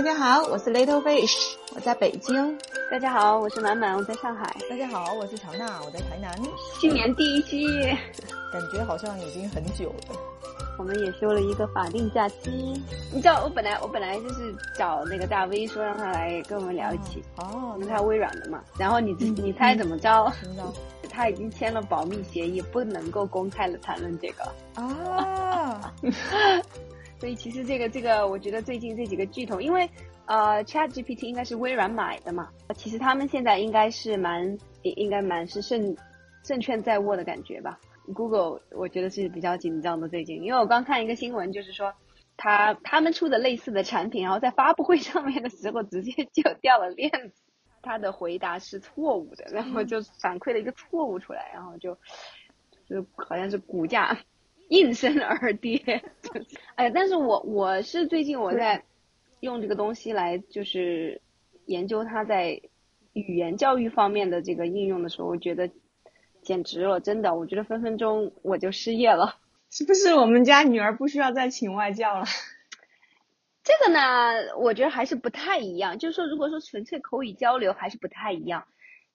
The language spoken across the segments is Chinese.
大家好，我是 Little Fish，我在北京。大家好，我是满满，我在上海。大家好，我是常娜，我在台南。新年第一期，感觉好像已经很久了。我们也休了一个法定假期。你知道，我本来我本来就是找那个大 V 说让他来跟我们聊一起。哦，因为他微软的嘛。然后你你猜怎么着？他已经签了保密协议，不能够公开的谈论这个。啊。所以其实这个这个，我觉得最近这几个巨头，因为。呃，Chat GPT 应该是微软买的嘛？其实他们现在应该是蛮，应该蛮是胜胜券在握的感觉吧。Google 我觉得是比较紧张的最近，因为我刚看一个新闻，就是说他他们出的类似的产品，然后在发布会上面的时候直接就掉了链子，他的回答是错误的，然后就反馈了一个错误出来，然后就就好像是股价应声而跌。哎，但是我我是最近我在。用这个东西来就是研究它在语言教育方面的这个应用的时候，我觉得简直了，真的，我觉得分分钟我就失业了。是不是我们家女儿不需要再请外教了？这个呢，我觉得还是不太一样。就是说，如果说纯粹口语交流还是不太一样，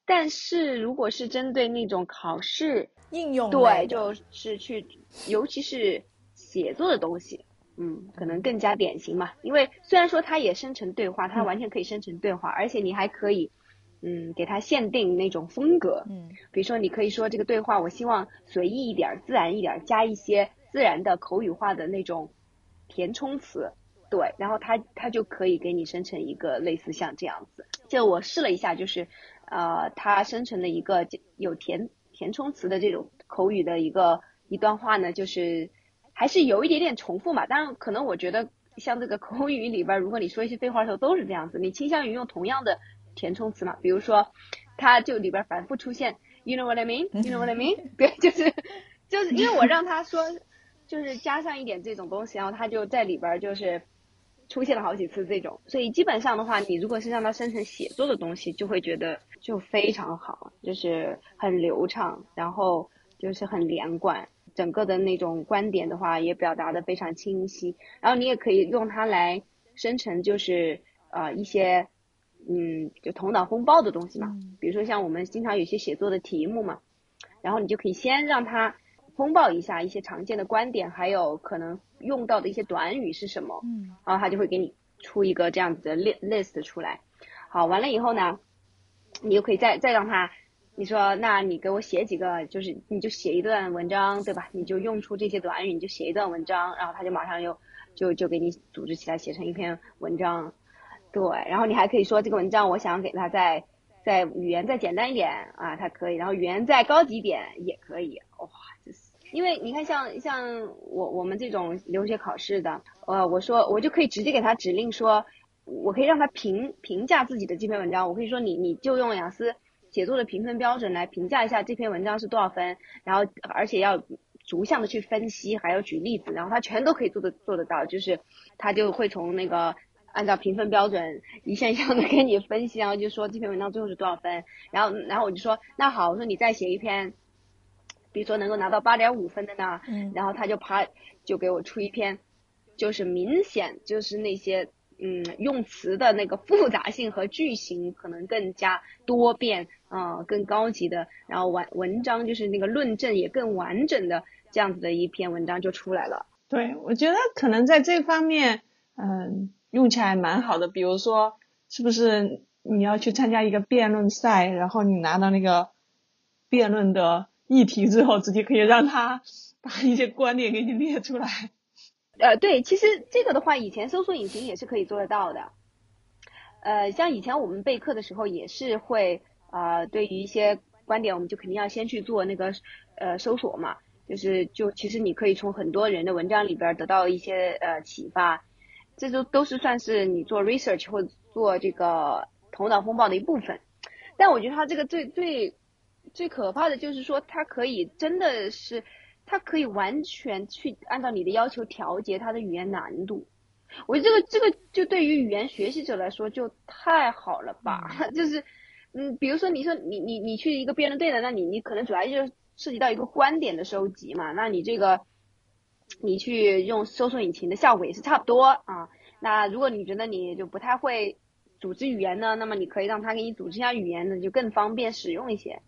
但是如果是针对那种考试应用，对，就是去，尤其是写作的东西。嗯，可能更加典型嘛，因为虽然说它也生成对话，它完全可以生成对话，而且你还可以，嗯，给它限定那种风格，嗯，比如说你可以说这个对话，我希望随意一点，自然一点，加一些自然的口语化的那种填充词，对，然后它它就可以给你生成一个类似像这样子，就我试了一下，就是呃，它生成的一个有填填充词的这种口语的一个一段话呢，就是。还是有一点点重复嘛，当然可能我觉得像这个口语里边，如果你说一些废话的时候都是这样子，你倾向于用同样的填充词嘛，比如说，它就里边反复出现，you know what I mean，you know what I mean，对，就是就是因为我让他说，就是加上一点这种东西，然后他就在里边就是出现了好几次这种，所以基本上的话，你如果是让它生成写作的东西，就会觉得就非常好，就是很流畅，然后就是很连贯。整个的那种观点的话，也表达的非常清晰。然后你也可以用它来生成，就是呃一些嗯就头脑风暴的东西嘛。比如说像我们经常有些写作的题目嘛，然后你就可以先让它风暴一下一些常见的观点，还有可能用到的一些短语是什么。嗯。然后他就会给你出一个这样子的 list 出来。好，完了以后呢，你就可以再再让他。你说，那你给我写几个，就是你就写一段文章，对吧？你就用出这些短语，你就写一段文章，然后他就马上又就就给你组织起来写成一篇文章，对。然后你还可以说这个文章，我想给他再再语言再简单一点啊，它可以。然后语言再高级一点也可以。因为你看像像我我们这种留学考试的，呃，我说我就可以直接给他指令说，我可以让他评评价自己的这篇文章，我可以说你你就用雅思。写作的评分标准来评价一下这篇文章是多少分，然后而且要逐项的去分析，还要举例子，然后他全都可以做得做得到，就是他就会从那个按照评分标准一项一项的给你分析，然后就说这篇文章最后是多少分，然后然后我就说那好，我说你再写一篇，比如说能够拿到八点五分的呢，嗯然后他就啪就给我出一篇，就是明显就是那些。嗯，用词的那个复杂性和句型可能更加多变啊，更高级的，然后完文章就是那个论证也更完整的这样子的一篇文章就出来了。对，我觉得可能在这方面，嗯，用起来蛮好的。比如说，是不是你要去参加一个辩论赛，然后你拿到那个辩论的议题之后，直接可以让他 把一些观点给你列出来。呃，对，其实这个的话，以前搜索引擎也是可以做得到的。呃，像以前我们备课的时候，也是会啊，对于一些观点，我们就肯定要先去做那个呃搜索嘛。就是就其实你可以从很多人的文章里边得到一些呃启发，这都都是算是你做 research 或做这个头脑风暴的一部分。但我觉得它这个最最最可怕的就是说，它可以真的是。它可以完全去按照你的要求调节它的语言难度，我觉得这个这个就对于语言学习者来说就太好了吧？就是，嗯，比如说你说你你你去一个辩论队的，那你你可能主要就涉及到一个观点的收集嘛，那你这个你去用搜索引擎的效果也是差不多啊。那如果你觉得你就不太会组织语言呢，那么你可以让他给你组织一下语言呢，就更方便使用一些。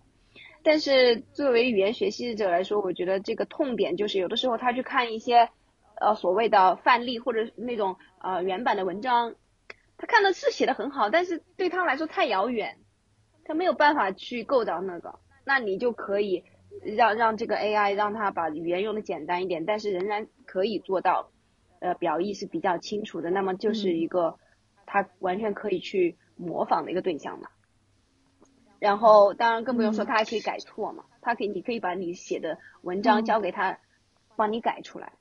但是作为语言学习者来说，我觉得这个痛点就是有的时候他去看一些呃所谓的范例或者那种呃原版的文章，他看的是写的很好，但是对他来说太遥远，他没有办法去够到那个。那你就可以让让这个 AI 让他把语言用的简单一点，但是仍然可以做到呃表意是比较清楚的，那么就是一个他完全可以去模仿的一个对象嘛。然后，当然更不用说，他还可以改错嘛。他可以，你可以把你写的文章交给他，帮你改出来，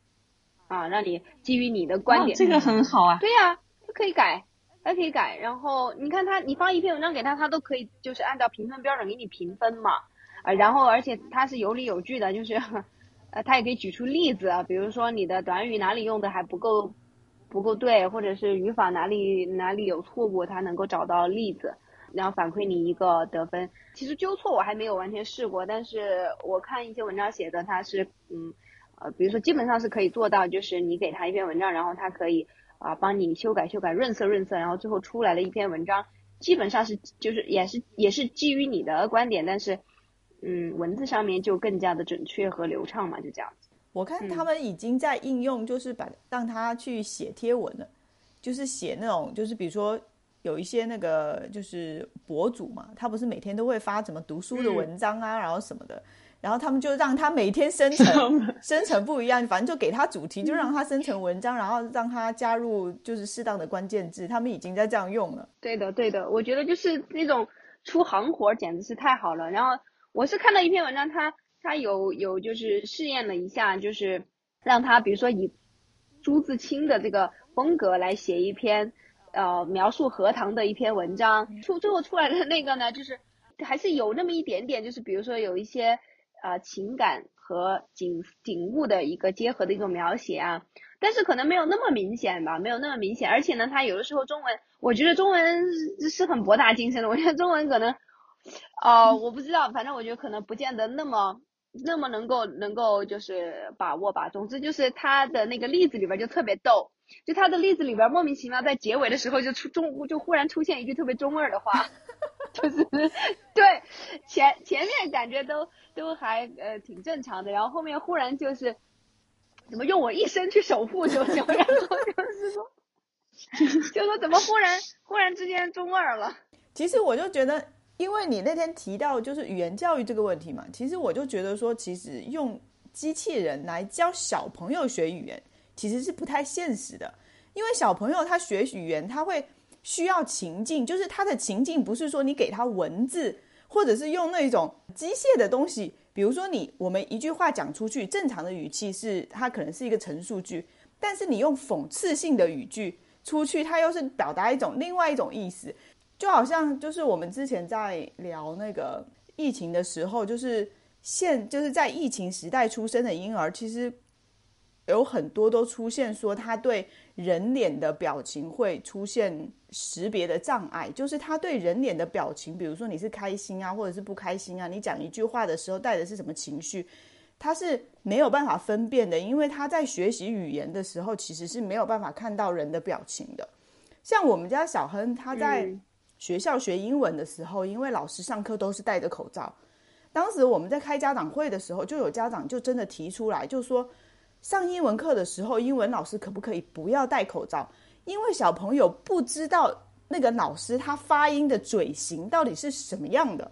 啊，让你基于你的观点。这个很好啊。对呀，他可以改，他可以改。然后你看他，你发一篇文章给他，他都可以就是按照评分标准给你评分嘛。啊，然后而且他是有理有据的，就是，呃，他也可以举出例子啊，比如说你的短语哪里用的还不够，不够对，或者是语法哪里哪里有错误，他能够找到例子。然后反馈你一个得分，其实纠错我还没有完全试过，但是我看一些文章写的，它是嗯呃，比如说基本上是可以做到，就是你给他一篇文章，然后他可以啊帮你修改修改润色润色，然后最后出来了一篇文章基本上是就是也是也是基于你的观点，但是嗯文字上面就更加的准确和流畅嘛，就这样子。我看他们已经在应用，就是把让他去写贴文了，就是写那种就是比如说。有一些那个就是博主嘛，他不是每天都会发什么读书的文章啊，然后什么的，然后他们就让他每天生成 生成不一样，反正就给他主题，就让他生成文章，然后让他加入就是适当的关键字，他们已经在这样用了。对的，对的，我觉得就是那种出行活简直是太好了。然后我是看到一篇文章，他他有有就是试验了一下，就是让他比如说以朱自清的这个风格来写一篇。呃，描述荷塘的一篇文章，出最后出来的那个呢，就是还是有那么一点点，就是比如说有一些呃情感和景景物的一个结合的一种描写啊，但是可能没有那么明显吧，没有那么明显，而且呢，它有的时候中文，我觉得中文是很博大精深的，我觉得中文可能，哦，我不知道，反正我觉得可能不见得那么那么能够能够就是把握吧，总之就是他的那个例子里边就特别逗。就他的例子里边莫名其妙在结尾的时候就出中就忽然出现一句特别中二的话，就是对前前面感觉都都还呃挺正常的，然后后面忽然就是怎么用我一生去守护就行，然后就是说 就说怎么忽然忽然之间中二了。其实我就觉得，因为你那天提到就是语言教育这个问题嘛，其实我就觉得说，其实用机器人来教小朋友学语言。其实是不太现实的，因为小朋友他学语言，他会需要情境，就是他的情境不是说你给他文字，或者是用那种机械的东西，比如说你我们一句话讲出去，正常的语气是它可能是一个陈述句，但是你用讽刺性的语句出去，它又是表达一种另外一种意思，就好像就是我们之前在聊那个疫情的时候，就是现就是在疫情时代出生的婴儿，其实。有很多都出现说他对人脸的表情会出现识别的障碍，就是他对人脸的表情，比如说你是开心啊，或者是不开心啊，你讲一句话的时候带的是什么情绪，他是没有办法分辨的，因为他在学习语言的时候其实是没有办法看到人的表情的。像我们家小亨，他在学校学英文的时候，因为老师上课都是戴着口罩，当时我们在开家长会的时候，就有家长就真的提出来，就说。上英文课的时候，英文老师可不可以不要戴口罩？因为小朋友不知道那个老师他发音的嘴型到底是什么样的，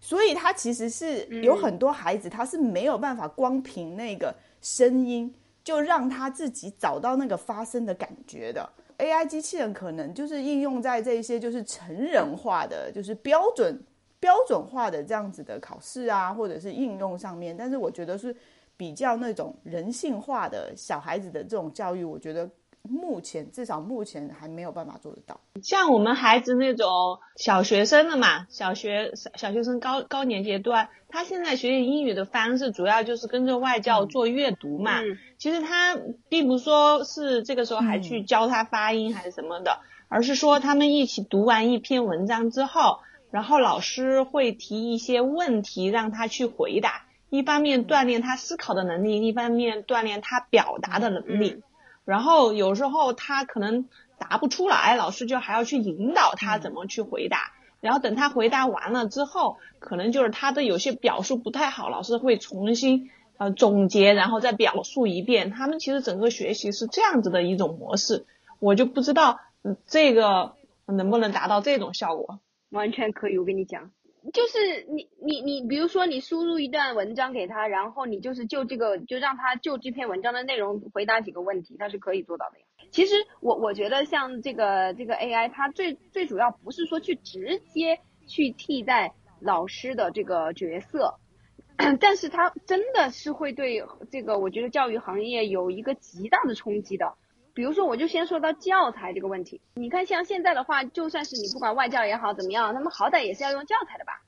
所以他其实是有很多孩子他是没有办法光凭那个声音就让他自己找到那个发声的感觉的。AI 机器人可能就是应用在这些就是成人化的、就是标准标准化的这样子的考试啊，或者是应用上面，但是我觉得是。比较那种人性化的小孩子的这种教育，我觉得目前至少目前还没有办法做得到。像我们孩子那种小学生的嘛，小学小学生高高年阶段，他现在学习英语的方式主要就是跟着外教做阅读嘛。其实他并不说是这个时候还去教他发音还是什么的，而是说他们一起读完一篇文章之后，然后老师会提一些问题让他去回答。一方面锻炼他思考的能力，一方面锻炼他表达的能力。然后有时候他可能答不出来，老师就还要去引导他怎么去回答。然后等他回答完了之后，可能就是他的有些表述不太好，老师会重新呃总结，然后再表述一遍。他们其实整个学习是这样子的一种模式，我就不知道嗯这个能不能达到这种效果。完全可以，我跟你讲，就是你你你，比如说你输入一段文章给他，然后你就是就这个就让他就这篇文章的内容回答几个问题，他是可以做到的呀。其实我我觉得像这个这个 AI，它最最主要不是说去直接去替代老师的这个角色，但是它真的是会对这个我觉得教育行业有一个极大的冲击的。比如说，我就先说到教材这个问题。你看，像现在的话，就算是你不管外教也好怎么样，他们好歹也是要用教材的吧，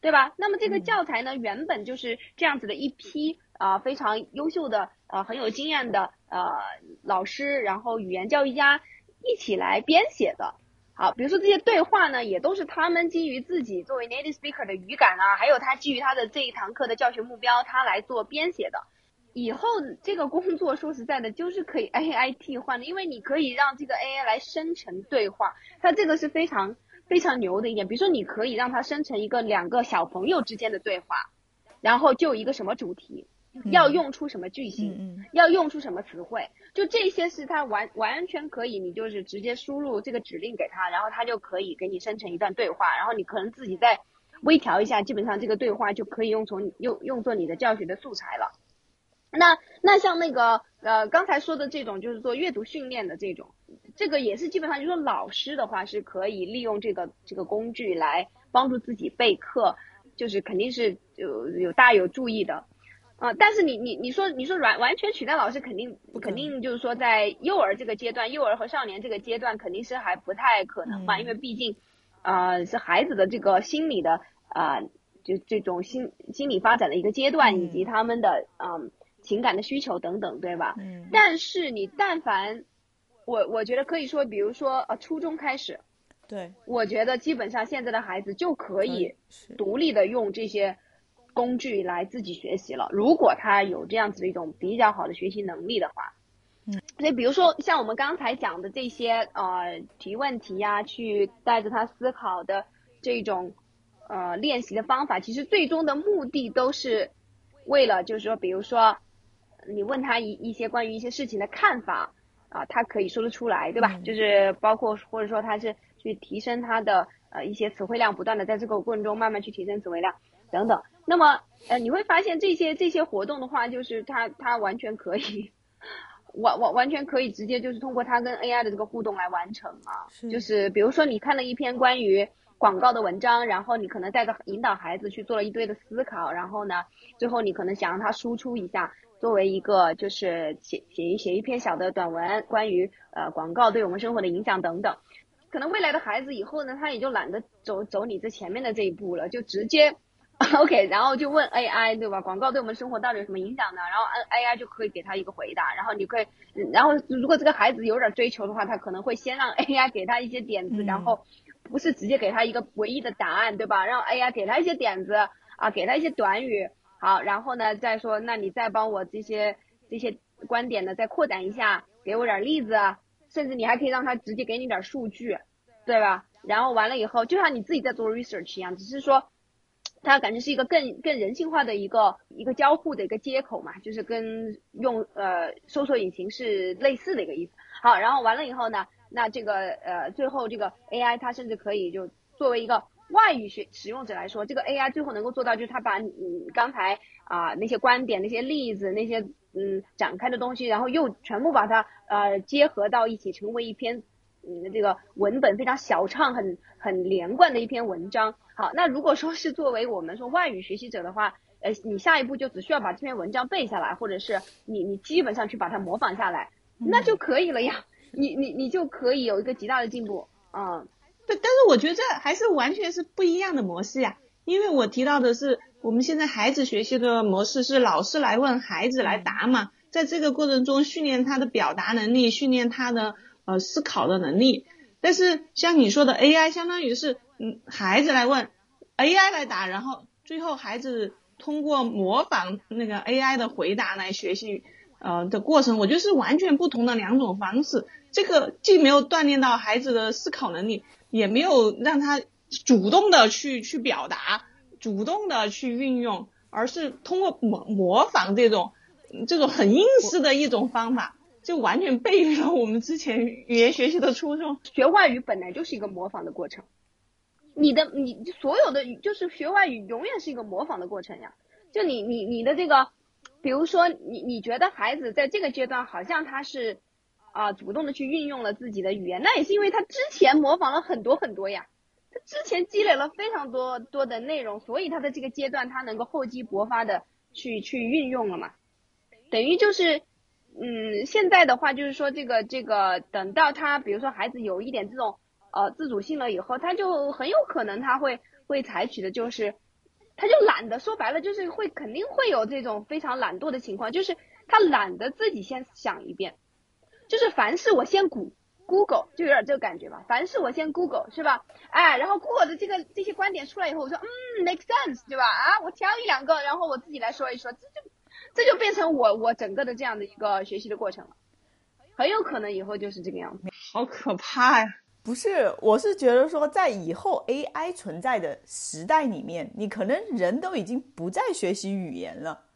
对吧？那么这个教材呢，原本就是这样子的一批啊非常优秀的呃很有经验的呃老师，然后语言教育家一起来编写的。好，比如说这些对话呢，也都是他们基于自己作为 native speaker 的语感啊，还有他基于他的这一堂课的教学目标，他来做编写的。以后这个工作说实在的，就是可以 AI 替换的，因为你可以让这个 AI 来生成对话，它这个是非常非常牛的一点。比如说，你可以让它生成一个两个小朋友之间的对话，然后就一个什么主题，要用出什么句型，要用出什么词汇，就这些是它完完全可以，你就是直接输入这个指令给它，然后它就可以给你生成一段对话，然后你可能自己再微调一下，基本上这个对话就可以用从用用作你的教学的素材了。那那像那个呃刚才说的这种就是做阅读训练的这种，这个也是基本上就是说老师的话是可以利用这个这个工具来帮助自己备课，就是肯定是有有大有注意的啊。但是你你你说你说完完全取代老师肯定肯定就是说在幼儿这个阶段，幼儿和少年这个阶段肯定是还不太可能嘛，因为毕竟啊是孩子的这个心理的啊就这种心心理发展的一个阶段，以及他们的嗯。情感的需求等等，对吧？嗯。但是你但凡，我我觉得可以说，比如说呃，初中开始，对，我觉得基本上现在的孩子就可以独立的用这些工具来自己学习了。如果他有这样子的一种比较好的学习能力的话，嗯。所以比如说像我们刚才讲的这些呃提问题呀，去带着他思考的这种呃练习的方法，其实最终的目的都是为了就是说，比如说。你问他一一些关于一些事情的看法啊，他可以说得出来，对吧？就是包括或者说他是去提升他的呃一些词汇量，不断的在这个过程中慢慢去提升词汇量等等。那么呃你会发现这些这些活动的话，就是他他完全可以完完完全可以直接就是通过他跟 AI 的这个互动来完成啊。就是比如说你看了一篇关于广告的文章，然后你可能带着引导孩子去做了一堆的思考，然后呢最后你可能想让他输出一下。作为一个就是写写一写一篇小的短文，关于呃广告对我们生活的影响等等，可能未来的孩子以后呢，他也就懒得走走你这前面的这一步了，就直接 OK，然后就问 AI 对吧？广告对我们生活到底有什么影响呢？然后 AI 就可以给他一个回答，然后你可以，然后如果这个孩子有点追求的话，他可能会先让 AI 给他一些点子，然后不是直接给他一个唯一的答案，对吧？让 AI 给他一些点子啊，给他一些短语。好，然后呢，再说，那你再帮我这些这些观点呢，再扩展一下，给我点例子，甚至你还可以让他直接给你点数据，对吧？然后完了以后，就像你自己在做 research 一样，只是说，它感觉是一个更更人性化的一个一个交互的一个接口嘛，就是跟用呃搜索引擎是类似的一个意思。好，然后完了以后呢，那这个呃最后这个 AI 它甚至可以就作为一个。外语学使用者来说，这个 AI 最后能够做到，就是它把你刚才啊那些观点、那些例子、那些嗯展开的东西，然后又全部把它呃结合到一起，成为一篇嗯这个文本非常小畅、很很连贯的一篇文章。好，那如果说是作为我们说外语学习者的话，呃，你下一步就只需要把这篇文章背下来，或者是你你基本上去把它模仿下来，那就可以了呀。你你你就可以有一个极大的进步啊。对，但是我觉得这还是完全是不一样的模式呀，因为我提到的是我们现在孩子学习的模式是老师来问，孩子来答嘛，在这个过程中训练他的表达能力，训练他的呃思考的能力。但是像你说的 AI，相当于是嗯孩子来问，AI 来答，然后最后孩子通过模仿那个 AI 的回答来学习。呃的过程，我觉得是完全不同的两种方式。这个既没有锻炼到孩子的思考能力，也没有让他主动的去去表达，主动的去运用，而是通过模模仿这种这种很应试的一种方法，就完全背离了我们之前语言学习的初衷。学外语本来就是一个模仿的过程，你的你所有的就是学外语永远是一个模仿的过程呀。就你你你的这个，比如说你你觉得孩子在这个阶段好像他是。啊，主动的去运用了自己的语言，那也是因为他之前模仿了很多很多呀，他之前积累了非常多多的内容，所以他的这个阶段他能够厚积薄发的去去运用了嘛，等于就是，嗯，现在的话就是说这个这个等到他比如说孩子有一点这种呃自主性了以后，他就很有可能他会会采取的就是，他就懒得说白了就是会肯定会有这种非常懒惰的情况，就是他懒得自己先想一遍。就是凡事我先谷 Google 就有点这个感觉吧，凡事我先 Google 是吧？哎，然后 Google 的这个这些观点出来以后，我说嗯 make sense 对吧？啊，我挑一两个，然后我自己来说一说，这就这就变成我我整个的这样的一个学习的过程了，很有可能以后就是这个样子。好可怕呀！不是，我是觉得说在以后 AI 存在的时代里面，你可能人都已经不再学习语言了，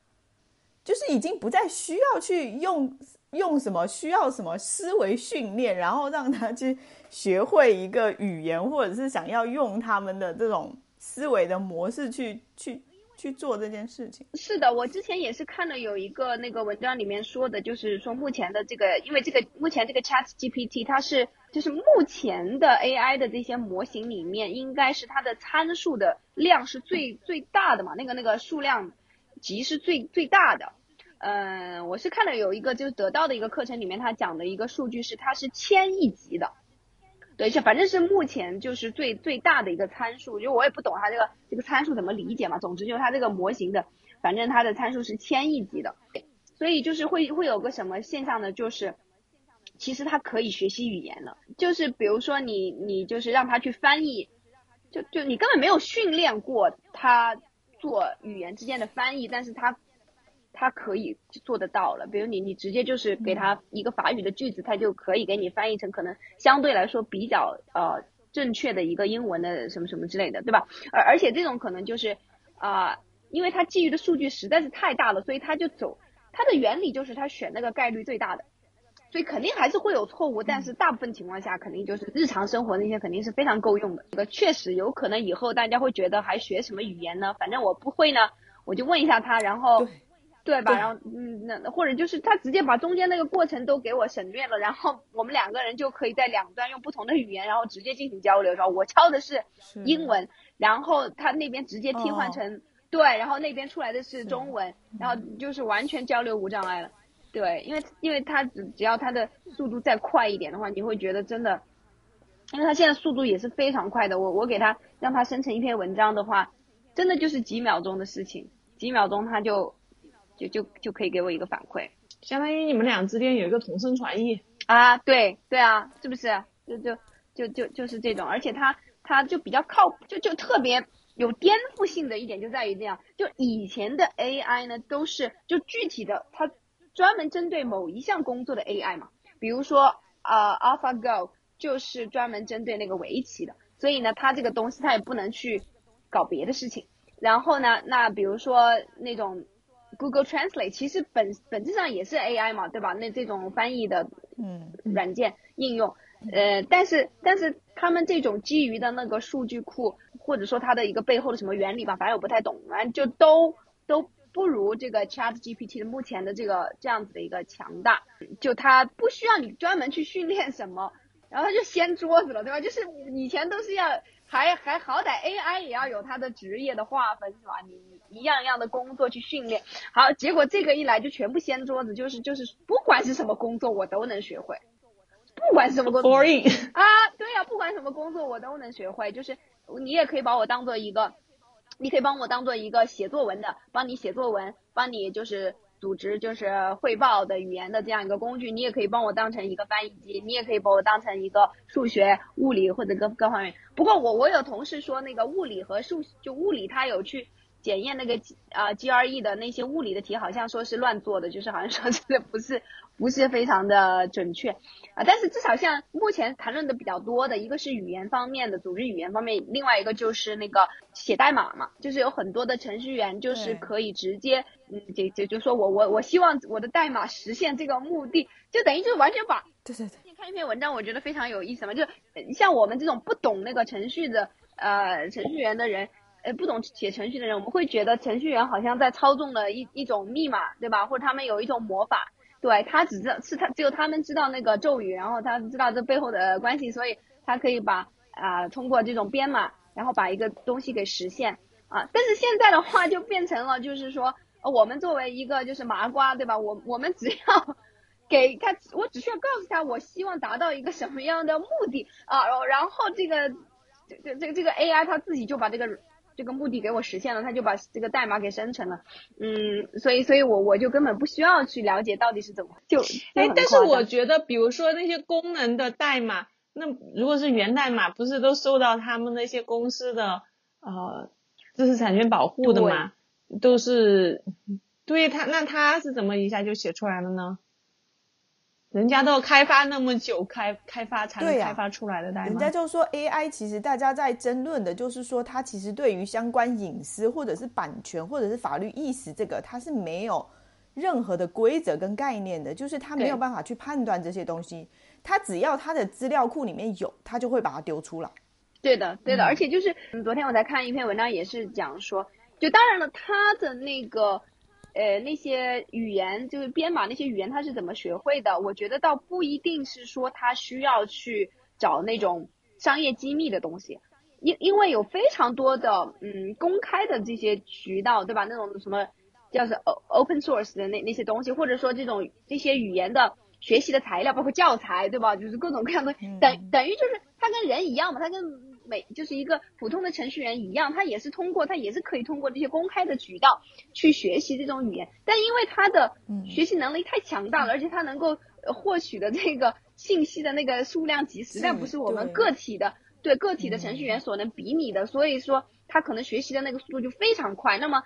就是已经不再需要去用。用什么需要什么思维训练，然后让他去学会一个语言，或者是想要用他们的这种思维的模式去去去做这件事情。是的，我之前也是看了有一个那个文章里面说的，就是说目前的这个，因为这个目前这个 Chat GPT 它是就是目前的 AI 的这些模型里面，应该是它的参数的量是最最大的嘛，那个那个数量级是最最大的。嗯，我是看了有一个就是得到的一个课程里面，他讲的一个数据是它是千亿级的，对，是反正是目前就是最最大的一个参数，就我也不懂它这个这个参数怎么理解嘛，总之就是它这个模型的，反正它的参数是千亿级的，所以就是会会有个什么现象呢？就是其实它可以学习语言了，就是比如说你你就是让他去翻译，就就你根本没有训练过他做语言之间的翻译，但是他。他可以做得到了，比如你，你直接就是给他一个法语的句子，他就可以给你翻译成可能相对来说比较呃正确的一个英文的什么什么之类的，对吧？而而且这种可能就是啊，因为他基于的数据实在是太大了，所以他就走它的原理就是他选那个概率最大的，所以肯定还是会有错误，但是大部分情况下肯定就是日常生活那些肯定是非常够用的。这个确实有可能以后大家会觉得还学什么语言呢？反正我不会呢，我就问一下他，然后。对吧？然后嗯，那或者就是他直接把中间那个过程都给我省略了，然后我们两个人就可以在两端用不同的语言，然后直接进行交流，是吧？我敲的是英文，然后他那边直接替换成对，然后那边出来的是中文，然后就是完全交流无障碍了。对，因为因为它只只要它的速度再快一点的话，你会觉得真的，因为它现在速度也是非常快的。我我给它让它生成一篇文章的话，真的就是几秒钟的事情，几秒钟它就。就就就可以给我一个反馈，相当于你们俩之间有一个同声传译啊，对对啊，是不是？就就就就就是这种，而且它它就比较靠，就就特别有颠覆性的一点就在于这样，就以前的 AI 呢都是就具体的，它专门针对某一项工作的 AI 嘛，比如说啊 AlphaGo 就是专门针对那个围棋的，所以呢它这个东西它也不能去搞别的事情，然后呢那比如说那种。Google Translate 其实本本质上也是 AI 嘛，对吧？那这种翻译的嗯软件应用，呃，但是但是他们这种基于的那个数据库，或者说它的一个背后的什么原理吧，反正我不太懂，反正就都都不如这个 Chat GPT 的目前的这个这样子的一个强大，就它不需要你专门去训练什么，然后它就掀桌子了，对吧？就是以前都是要。还还好歹 AI 也要有它的职业的划分是吧？你你一样一样的工作去训练，好，结果这个一来就全部掀桌子，就是就是不管是什么工作我都能学会，不管什么工作啊，对呀，不管什么工作我都能学会，就是你也可以把我当做一个，你可以帮我当做一个写作文的，帮你写作文，帮你就是。组织就是汇报的语言的这样一个工具，你也可以帮我当成一个翻译机，你也可以把我当成一个数学、物理或者各各方面。不过我我有同事说，那个物理和数就物理，他有去检验那个啊 GRE 的那些物理的题，好像说是乱做的，就是好像说这个不是不是非常的准确啊。但是至少像目前谈论的比较多的一个是语言方面的组织语言方面，另外一个就是那个写代码嘛，就是有很多的程序员就是可以直接嗯，就就就说我我我希望我的代码实现这个目的，就等于就是完全把对对对。看一篇文章，我觉得非常有意思嘛，就像我们这种不懂那个程序的呃程序员的人。呃，不懂写程序的人，我们会觉得程序员好像在操纵了一一种密码，对吧？或者他们有一种魔法，对他只知道是他只有他们知道那个咒语，然后他知道这背后的关系，所以他可以把啊通过这种编码，然后把一个东西给实现啊。但是现在的话就变成了，就是说我们作为一个就是麻瓜，对吧？我我们只要 给他，我只需要告诉他我希望达到一个什么样的目的啊，然后这个这这这这个 AI 它自己就把这个。这个目的给我实现了，他就把这个代码给生成了，嗯，所以，所以我我就根本不需要去了解到底是怎么就，哎，但是我觉得，比如说那些功能的代码，那如果是源代码，不是都受到他们那些公司的呃知识产权保护的嘛？都是，对他，那他是怎么一下就写出来了呢？人家都开发那么久，开开发才能开发出来的代码。人家就说 AI，其实大家在争论的就是说，它其实对于相关隐私或者是版权或者是法律意识这个，它是没有任何的规则跟概念的，就是它没有办法去判断这些东西。它只要它的资料库里面有，它就会把它丢出来。对的，对的。而且就是昨天我在看一篇文章，也是讲说，就当然了，它的那个。呃，那些语言就是编码那些语言，他是怎么学会的？我觉得倒不一定是说他需要去找那种商业机密的东西，因因为有非常多的嗯公开的这些渠道，对吧？那种什么叫做 open source 的那那些东西，或者说这种这些语言的学习的材料，包括教材，对吧？就是各种各样的，等等于就是它跟人一样嘛，它跟。每就是一个普通的程序员一样，他也是通过，他也是可以通过这些公开的渠道去学习这种语言。但因为他的学习能力太强大了，而且他能够获取的这个信息的那个数量级实在不是我们个体的对个体的程序员所能比拟的，所以说他可能学习的那个速度就非常快。那么，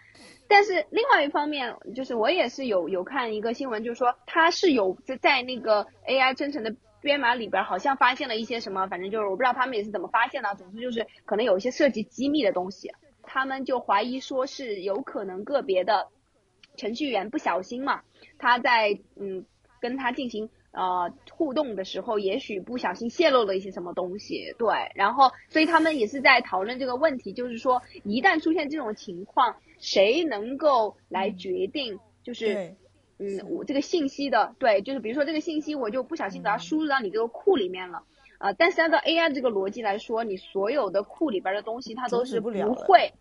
但是另外一方面，就是我也是有有看一个新闻，就是说他是有在在那个 AI 生成的。编码里边好像发现了一些什么，反正就是我不知道他们也是怎么发现的。总之就是可能有一些涉及机密的东西，他们就怀疑说是有可能个别的程序员不小心嘛，他在嗯跟他进行呃互动的时候，也许不小心泄露了一些什么东西。对，然后所以他们也是在讨论这个问题，就是说一旦出现这种情况，谁能够来决定？就是。嗯，我这个信息的对，就是比如说这个信息，我就不小心把它输入到你这个库里面了，啊，但是按照 AI 这个逻辑来说，你所有的库里边的东西，它都是不会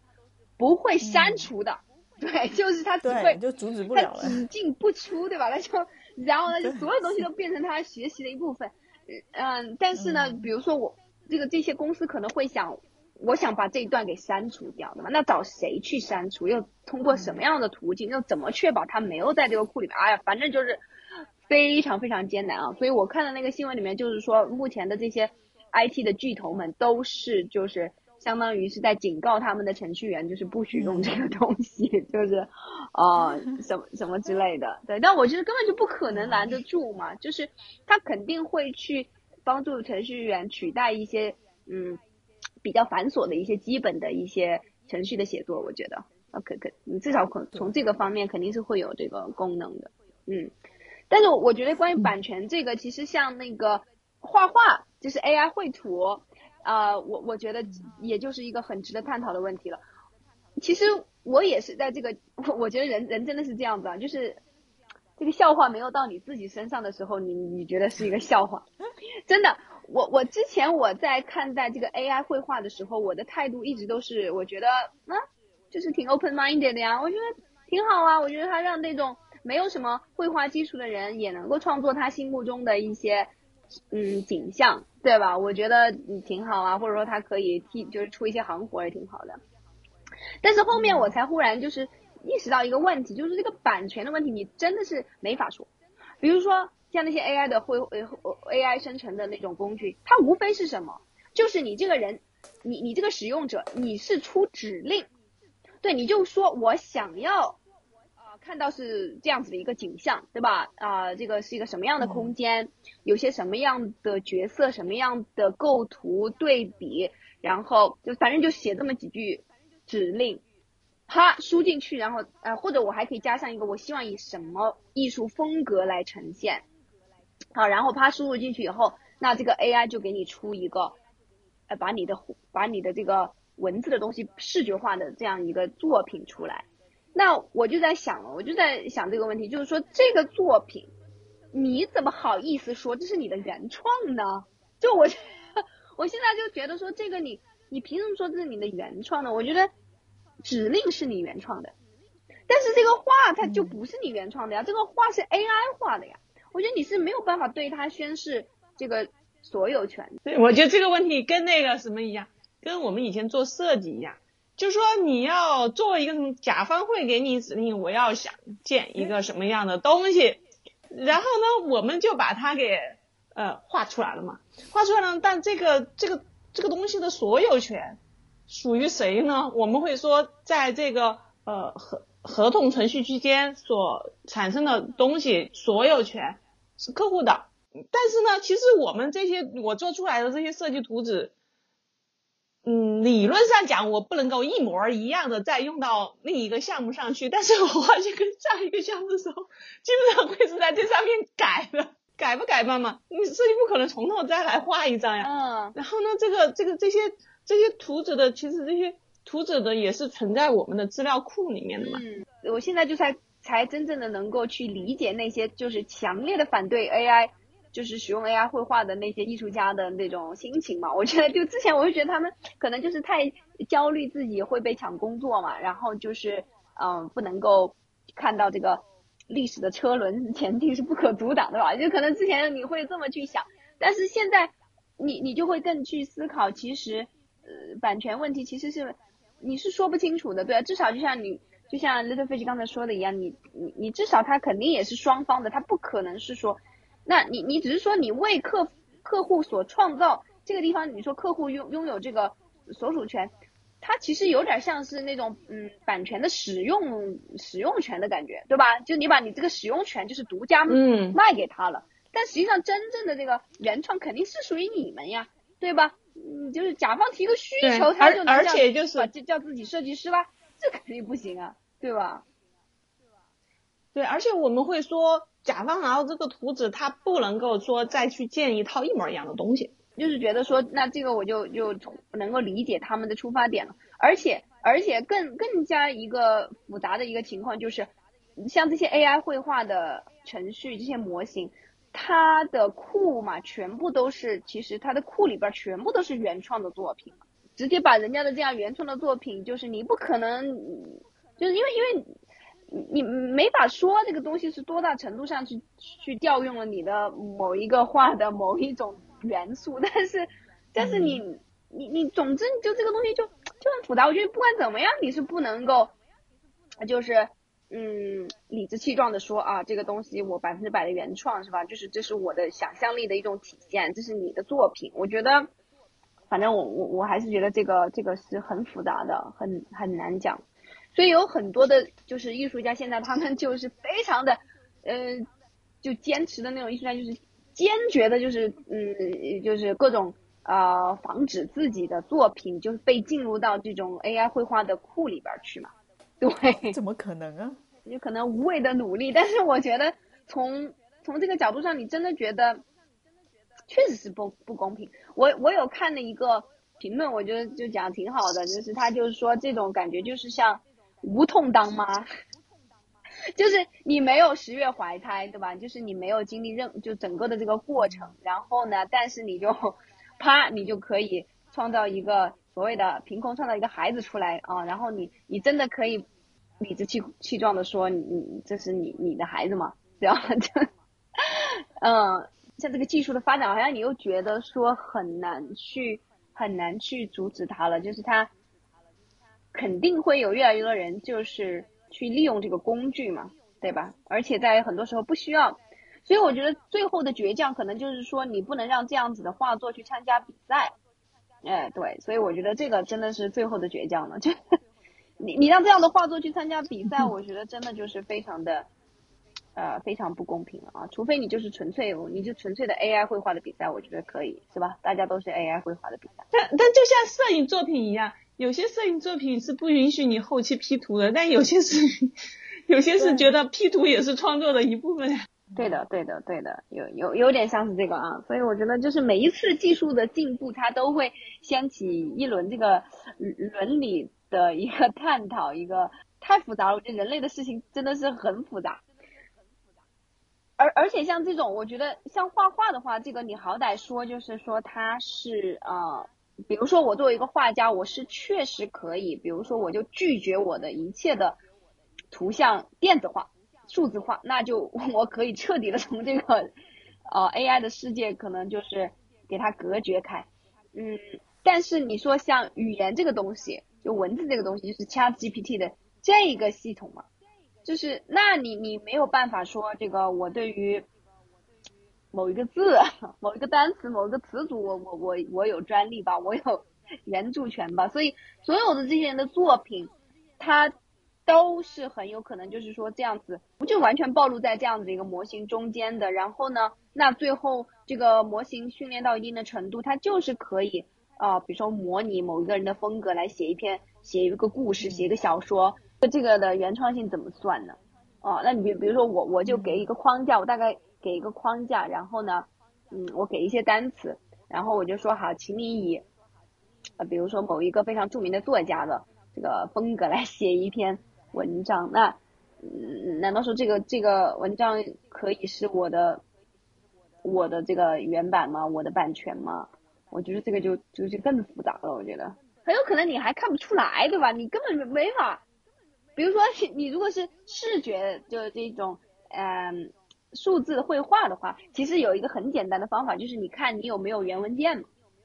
不会删除的，对，就是它只会就阻止不了了，只进不出，对吧？那就然后呢，就所有东西都变成它学习的一部分，嗯，但是呢，比如说我这个这些公司可能会想。我想把这一段给删除掉的嘛，那找谁去删除？又通过什么样的途径？又怎么确保它没有在这个库里面？哎呀，反正就是非常非常艰难啊！所以我看的那个新闻里面，就是说目前的这些 IT 的巨头们都是就是相当于是在警告他们的程序员，就是不许用这个东西，就是啊什么什么之类的。对，但我觉得根本就不可能拦得住嘛，就是他肯定会去帮助程序员取代一些嗯。比较繁琐的一些基本的一些程序的写作，我觉得啊，可可，你至少可从这个方面肯定是会有这个功能的，嗯。但是我觉得关于版权这个，其实像那个画画，就是 AI 绘图，啊，我我觉得也就是一个很值得探讨的问题了。其实我也是在这个，我觉得人人真的是这样子啊，就是这个笑话没有到你自己身上的时候，你你觉得是一个笑话，真的。我我之前我在看待这个 AI 绘画的时候，我的态度一直都是，我觉得啊，就是挺 open minded 的呀，我觉得挺好啊，我觉得他让那种没有什么绘画基础的人也能够创作他心目中的一些嗯景象，对吧？我觉得挺好啊，或者说他可以替就是出一些行活也挺好的。但是后面我才忽然就是意识到一个问题，就是这个版权的问题，你真的是没法说，比如说。像那些 AI 的绘呃 AI 生成的那种工具，它无非是什么？就是你这个人，你你这个使用者，你是出指令，对，你就说我想要啊、看到是这样子的一个景象，对吧？啊、这个是一个什么样的空间，有些什么样的角色，什么样的构图对比，然后就反正就写这么几句指令，啪输进去，然后呃，或者我还可以加上一个我希望以什么艺术风格来呈现，好，然后啪输入进去以后，那这个 AI 就给你出一个，呃，把你的把你的这个文字的东西视觉化的这样一个作品出来。那我就在想了，我就在想这个问题，就是说这个作品，你怎么好意思说这是你的原创呢？就我，我现在就觉得说这个你，你凭什么说这是你的原创呢？我觉得指令是你原创的，但是这个画它就不是你原创的呀，这个画是 AI 画的呀。我觉得你是没有办法对它宣示这个所有权。对，我觉得这个问题跟那个什么一样，跟我们以前做设计一样，就是说你要做一个，甲方会给你指令，我要想建一个什么样的东西，然后呢，我们就把它给呃画出来了嘛，画出来了，但这个这个这个东西的所有权属于谁呢？我们会说，在这个呃合合同程序期间所产生的东西所有权是客户的。但是呢，其实我们这些我做出来的这些设计图纸，嗯，理论上讲我不能够一模一样的再用到另一个项目上去，但是我画这个下一个项目的时候，基本上会是在这上面改的，改不改办嘛？你设计不可能从头再来画一张呀。嗯然后呢，这个这个这些这些图纸的，其实这些图纸的也是存在我们的资料库里面的嘛。嗯，我现在就才才真正的能够去理解那些就是强烈的反对 AI，就是使用 AI 绘画的那些艺术家的那种心情嘛。我觉得就之前我就觉得他们可能就是太焦虑自己会被抢工作嘛，然后就是嗯不能够看到这个历史的车轮前进是不可阻挡的吧？就可能之前你会这么去想，但是现在你你就会更去思考，其实呃版权问题其实是你是说不清楚的，对，至少就像你就像 Little Fish 刚才说的一样，你你你至少他肯定也是双方的，他不可能是说，那你你只是说你为客客户所创造这个地方，你说客户拥拥有这个所属权，它其实有点像是那种嗯版权的使用使用权的感觉，对吧？就你把你这个使用权就是独家嗯卖给他了，但实际上真正的这个原创肯定是属于你们呀，对吧？嗯，就是甲方提个需求，他而而就能叫且就是把这叫自己设计师吧，这肯定不行啊，对吧？对，而且我们会说，甲方拿到这个图纸，他不能够说再去建一套一模一样的东西。就是觉得说，那这个我就就能够理解他们的出发点了，而且而且更更加一个复杂的一个情况就是，像这些 AI 绘画的程序这些模型，它的库嘛，全部都是其实它的库里边全部都是原创的作品，直接把人家的这样原创的作品，就是你不可能，就是因为因为。你没法说这个东西是多大程度上去去调用了你的某一个画的某一种元素，但是但是你、你你总之就这个东西就就很复杂。我觉得不管怎么样，你是不能够就是嗯理直气壮的说啊这个东西我百分之百的原创是吧？就是这是我的想象力的一种体现，这是你的作品。我觉得反正我我我还是觉得这个这个是很复杂的，很很难讲。所以有很多的，就是艺术家，现在他们就是非常的，呃，就坚持的那种艺术家，就是坚决的，就是嗯，就是各种呃，防止自己的作品就是被进入到这种 AI 绘画的库里边去嘛。对，怎么可能啊？有可能无谓的努力，但是我觉得从从这个角度上，你真的觉得确实是不不公平。我我有看了一个评论，我觉得就讲挺好的，就是他就是说这种感觉就是像。无痛当妈，就是你没有十月怀胎，对吧？就是你没有经历任就整个的这个过程，然后呢，但是你就啪，你就可以创造一个所谓的凭空创造一个孩子出来啊，然后你你真的可以理直气气壮的说你你这是你你的孩子吗？然 后就嗯，像这个技术的发展，好像你又觉得说很难去很难去阻止它了，就是它。肯定会有越来越多人就是去利用这个工具嘛，对吧？而且在很多时候不需要，所以我觉得最后的倔强可能就是说你不能让这样子的画作去参加比赛，哎，对，所以我觉得这个真的是最后的倔强了，就 你你让这样的画作去参加比赛，我觉得真的就是非常的，呃，非常不公平了啊！除非你就是纯粹，你就纯粹的 AI 绘画的比赛，我觉得可以，是吧？大家都是 AI 绘画的比赛。但但就像摄影作品一样，有些摄影作品是不允许你后期 P 图的，但有些是，有些是觉得 P 图也是创作的一部分。对的，对的，对的，有有有点像是这个啊，所以我觉得就是每一次技术的进步，它都会掀起一轮这个伦理的一个探讨，一个太复杂了。我觉得人类的事情真的是很复杂，而而且像这种，我觉得像画画的话，这个你好歹说就是说它是呃，比如说我作为一个画家，我是确实可以，比如说我就拒绝我的一切的图像电子化。数字化，那就 我可以彻底的从这个呃 AI 的世界可能就是给它隔绝开，嗯，但是你说像语言这个东西，就文字这个东西，就是 ChatGPT 的这个系统嘛，就是那你你没有办法说这个我对于某一个字、某一个单词、某一个词组，我我我我有专利吧，我有 原著权吧，所以所有的这些人的作品，它。都是很有可能，就是说这样子，不就完全暴露在这样子一个模型中间的。然后呢，那最后这个模型训练到一定的程度，它就是可以啊，比如说模拟某一个人的风格来写一篇、写一个故事、写一个小说。这个的原创性怎么算呢？哦，那你比比如说我我就给一个框架，我大概给一个框架，然后呢，嗯，我给一些单词，然后我就说好，请你以啊，比如说某一个非常著名的作家的这个风格来写一篇。文章，那难道说这个这个文章可以是我的我的这个原版吗？我的版权吗？我觉得这个就就就更复杂了。我觉得很有可能你还看不出来，对吧？你根本没法。比如说你如果是视觉就这种嗯数字绘画的话，其实有一个很简单的方法，就是你看你有没有原文件嘛。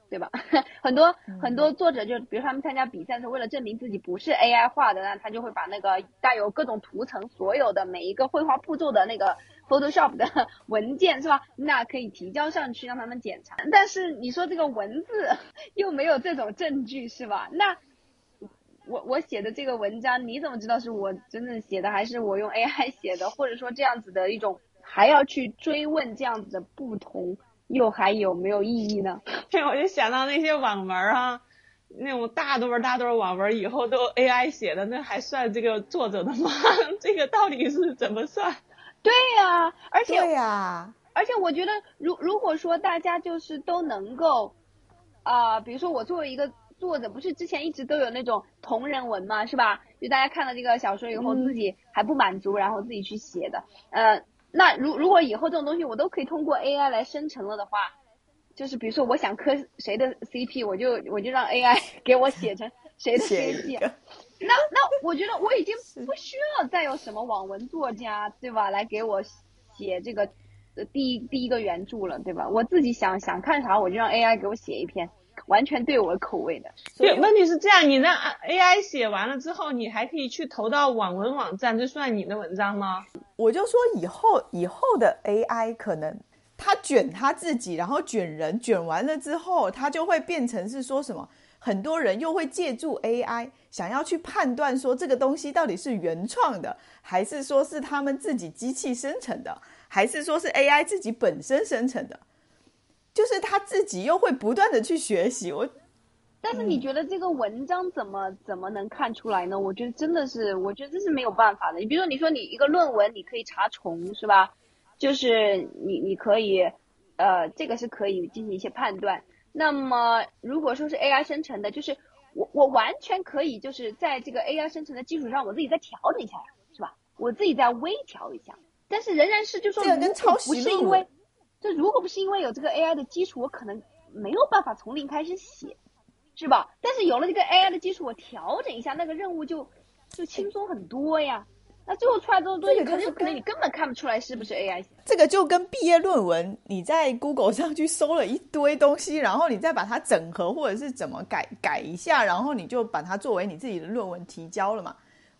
对吧？很多很多作者就比如他们参加比赛是为了证明自己不是 AI 画的，那他就会把那个带有各种图层、所有的每一个绘画步骤的那个 Photoshop 的文件是吧？那可以提交上去让他们检查。但是你说这个文字 又没有这种证据是吧？那我我写的这个文章你怎么知道是我真正写的还是我用 AI 写的？或者说这样子的一种还要去追问这样子的不同？又还有没有意义呢？对，我就想到那些网文啊，那种大段大段网文，以后都 AI 写的，那还算这个作者的吗？这个到底是怎么算？对呀，而且对呀，而且我觉得，如如果说大家就是都能够啊，比如说我作为一个作者，不是之前一直都有那种同人文嘛，是吧？就大家看了这个小说以后，自己还不满足，然后自己去写的，呃。那如如果以后这种东西我都可以通过 AI 来生成了的话，就是比如说我想磕谁的 CP，我就我就让 AI 给我写成谁的 CP。那那我觉得我已经不需要再有什么网文作家对吧来给我写这个第一第一个原著了对吧？我自己想想看啥我就让 AI 给我写一篇。完全对我口味的。对，问题是这样，你让 AI 写完了之后，你还可以去投到网文网站，这算你的文章吗？我就说以后以后的 AI 可能他卷他自己，然后卷人，卷完了之后，他就会变成是说什么？很多人又会借助 AI 想要去判断说这个东西到底是原创的，还是说是他们自己机器生成的，还是说是 AI 自己本身生成的？就是他自己又会不断的去学习，我，但是你觉得这个文章怎么怎么能看出来呢？我觉得真的是，我觉得这是没有办法的。你比如说，你说你一个论文，你可以查重是吧？就是你你可以，呃，这个是可以进行一些判断。那么如果说是 AI 生成的，就是我我完全可以就是在这个 AI 生成的基础上，我自己再调整一下，是吧？我自己再微调一下，但是仍然是就说这个跟抄袭不是因为。就如果不是因为有这个 AI 的基础，我可能没有办法从零开始写，是吧？但是有了这个 AI 的基础，我调整一下那个任务就就轻松很多呀。那最后出来这种东西，可能你根本看不出来是不是 AI 写。这个就跟毕业论文，你在 Google 上去搜了一堆东西，然后你再把它整合或者是怎么改改一下，然后你就把它作为你自己的论文提交了嘛。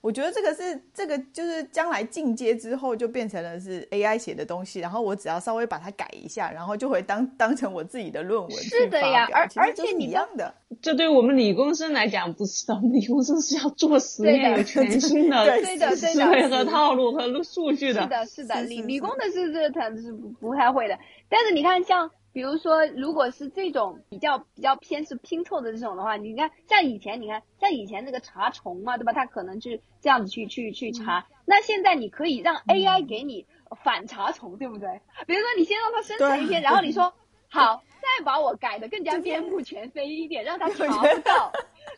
我觉得这个是这个就是将来进阶之后就变成了是 AI 写的东西，然后我只要稍微把它改一下，然后就会当当成我自己的论文是的呀，而而且一样的，这对我们理工生来讲不是的，我们理工生是要做实验，有全新的 对的思维和套路和数据的。是的，是的，理理工的是这他是不不太会的，但是你看像。比如说，如果是这种比较比较偏是拼凑的这种的话，你看像以前，你看像以前那个查重嘛，对吧？它可能是这样子去去去查。那现在你可以让 AI 给你反查重，对不对？比如说你先让它生成一篇，然后你说好，再把我改的更加面目全非一点，让它查不到。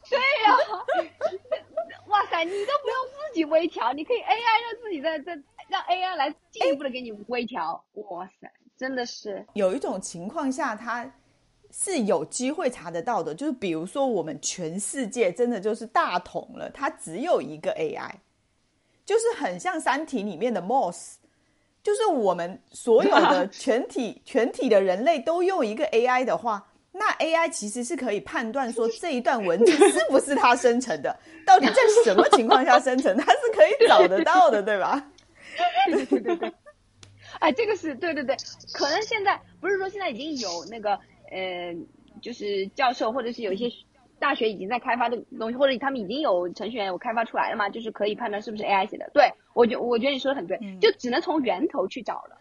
对呀，哇塞，你都不用自己微调，你可以 AI 让自己在在让 AI 来进一步的给你微调。哇塞。真的是有一种情况下，它是有机会查得到的，就是比如说我们全世界真的就是大同了，它只有一个 AI，就是很像《三体》里面的 Moss，就是我们所有的 全体全体的人类都用一个 AI 的话，那 AI 其实是可以判断说这一段文字是不是它生成的，到底在什么情况下生成，它是可以找得到的，对吧？对对对对。哎，这个是对对对，可能现在不是说现在已经有那个呃，就是教授或者是有一些大学已经在开发的东西，或者他们已经有程序员有开发出来了嘛，就是可以判断是不是 AI 写的。对我觉我觉得你说的很对，就只能从源头去找了，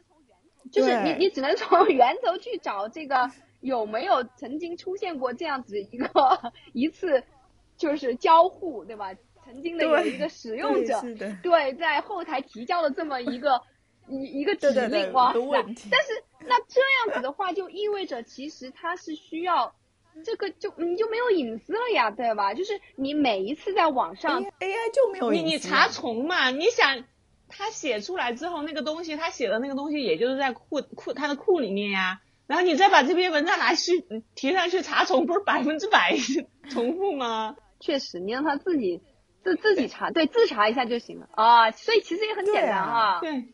就是你你只能从 源头去找这个有没有曾经出现过这样子一个一次就是交互，对吧？曾经的有一个使用者对在后台提交了这么一个。一一个指令哇塞！但是那这样子的话，就意味着其实它是需要这个就你就没有隐私了呀，对吧？就是你每一次在网上 AI 就没有你你查重嘛？你想他写出来之后那个东西，他写的那个东西也就是在库库他的库里面呀，然后你再把这篇文章拿去提上去查重，不是百分之百 重复吗？确实，你让他自己自自己查，对自查一下就行了啊。所以其实也很简单啊。对。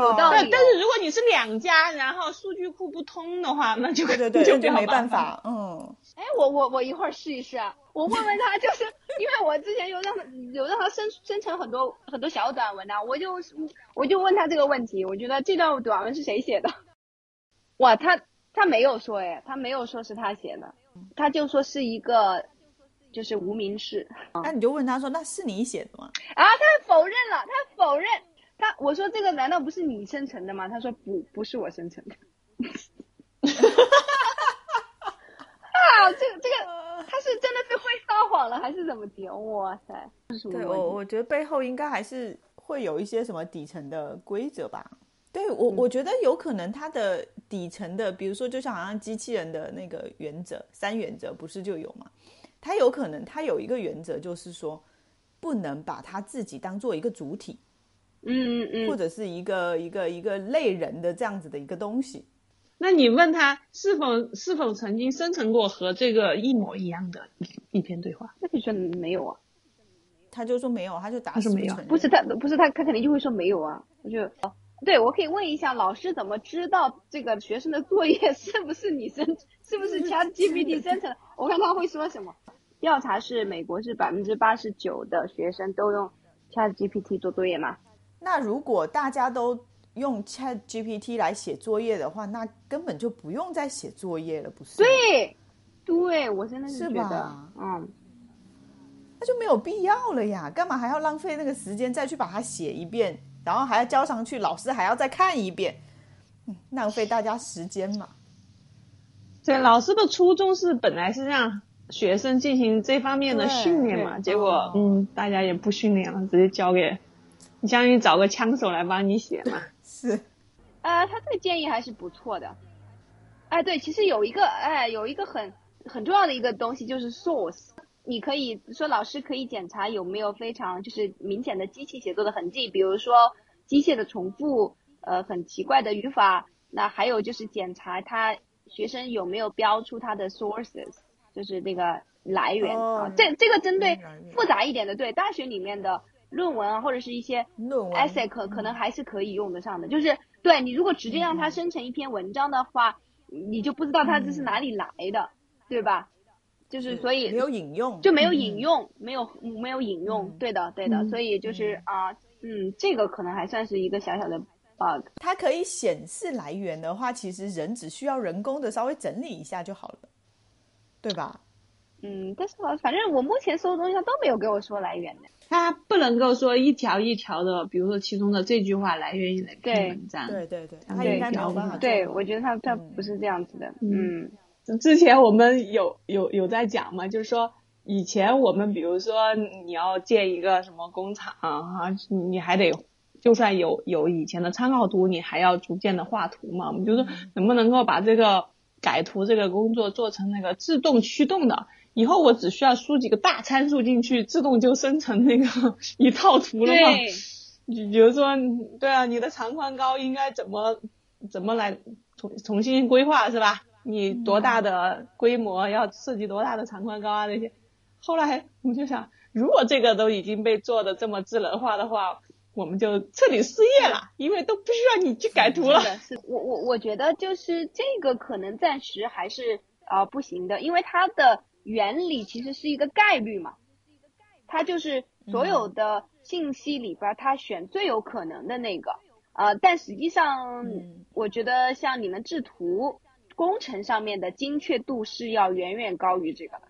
有道理，但是如果你是两家，然后数据库不通的话，那就对对对，就没办法。嗯，哎，我我我一会儿试一试啊，我问问他，就是 因为我之前有让他有让他生生成很多很多小短文呢，我就我就问他这个问题，我觉得这段短文是谁写的？哇，他他没有说哎，他没有说是他写的，他就说是一个就是无名氏。那你就问他说，那是你写的吗？啊，他否认了，他否认。他我说这个难道不是你生成的吗？他说不，不是我生成的。啊，这个这个他是真的是会撒谎了还是怎么的？哇塞，对我我觉得背后应该还是会有一些什么底层的规则吧。对我我觉得有可能它的底层的，比如说就像好像机器人的那个原则三原则不是就有吗？它有可能它有一个原则就是说不能把它自己当做一个主体。嗯嗯嗯，或者是一个一个一个类人的这样子的一个东西，那你问他是否是否曾经生成过和这个一模一样的一一篇对话？那你说没有啊？他就说没有，他就答是没有，不是他不是他他肯定就会说没有啊。我就对我可以问一下老师怎么知道这个学生的作业 是不是你生是不是 Chat GPT 生成？我看他会说什么？调查是美国是百分之八十九的学生都用 Chat GPT 做作业吗？那如果大家都用 Chat GPT 来写作业的话，那根本就不用再写作业了，不是？对，对我真的是觉得，嗯，那就没有必要了呀，干嘛还要浪费那个时间再去把它写一遍，然后还要交上去，老师还要再看一遍，浪费大家时间嘛。对，老师的初衷是本来是让学生进行这方面的训练嘛，结果嗯，大家也不训练了，直接交给。你相当于找个枪手来帮你写嘛？是，呃，他这个建议还是不错的。哎，对，其实有一个，哎，有一个很很重要的一个东西就是 source。你可以说老师可以检查有没有非常就是明显的机器写作的痕迹，比如说机械的重复，呃，很奇怪的语法。那还有就是检查他学生有没有标出他的 sources，就是那个来源啊。这这个针对复杂一点的，对大学里面的。论文啊，或者是一些 essay 可可能还是可以用得上的。就是对你如果直接让它生成一篇文章的话，你就不知道它这是哪里来的，对吧？就是所以没有引用，就没有引用，没有没有引用，嗯对的对的，嗯所以就是啊，嗯，这个可能还算是一个小小的 bug。它可以显示来源的话，其实人只需要人工的稍微整理一下就好了，对吧？嗯，但是好，反正我目前搜的东西他都没有给我说来源的。他不能够说一条一条的，比如说其中的这句话来源于哪篇对文章。对对对，嗯它应该没有对办法。对，我觉得它它嗯不是这样子的。嗯嗯之前我们有有有在讲嘛，就是说以前我们比如说你要建一个什么工厂啊，你还得就算有有以前的参考图，你还要逐渐的画图嘛。我们就说能不能够把这个改图这个工作做成那个自动驱动的，以后我只需要输几个大参数进去，自动就生成那个 一套图了嘛。对，比比如说，对啊，你的长宽高应该怎么怎么来重重新规划是吧？你多大的规模要设计多大的长宽高啊那些。后来我们就想，如果这个都已经被做的这么智能化的话，我们就彻底失业了，因为都不需要你去改图了。是我我我觉得就是这个可能暂时还是啊、呃不行的，因为它的原理其实是一个概率嘛，它就是所有的信息里边它选最有可能的那个，呃，但实际上嗯我觉得像你们制图工程上面的精确度是要远远高于这个的。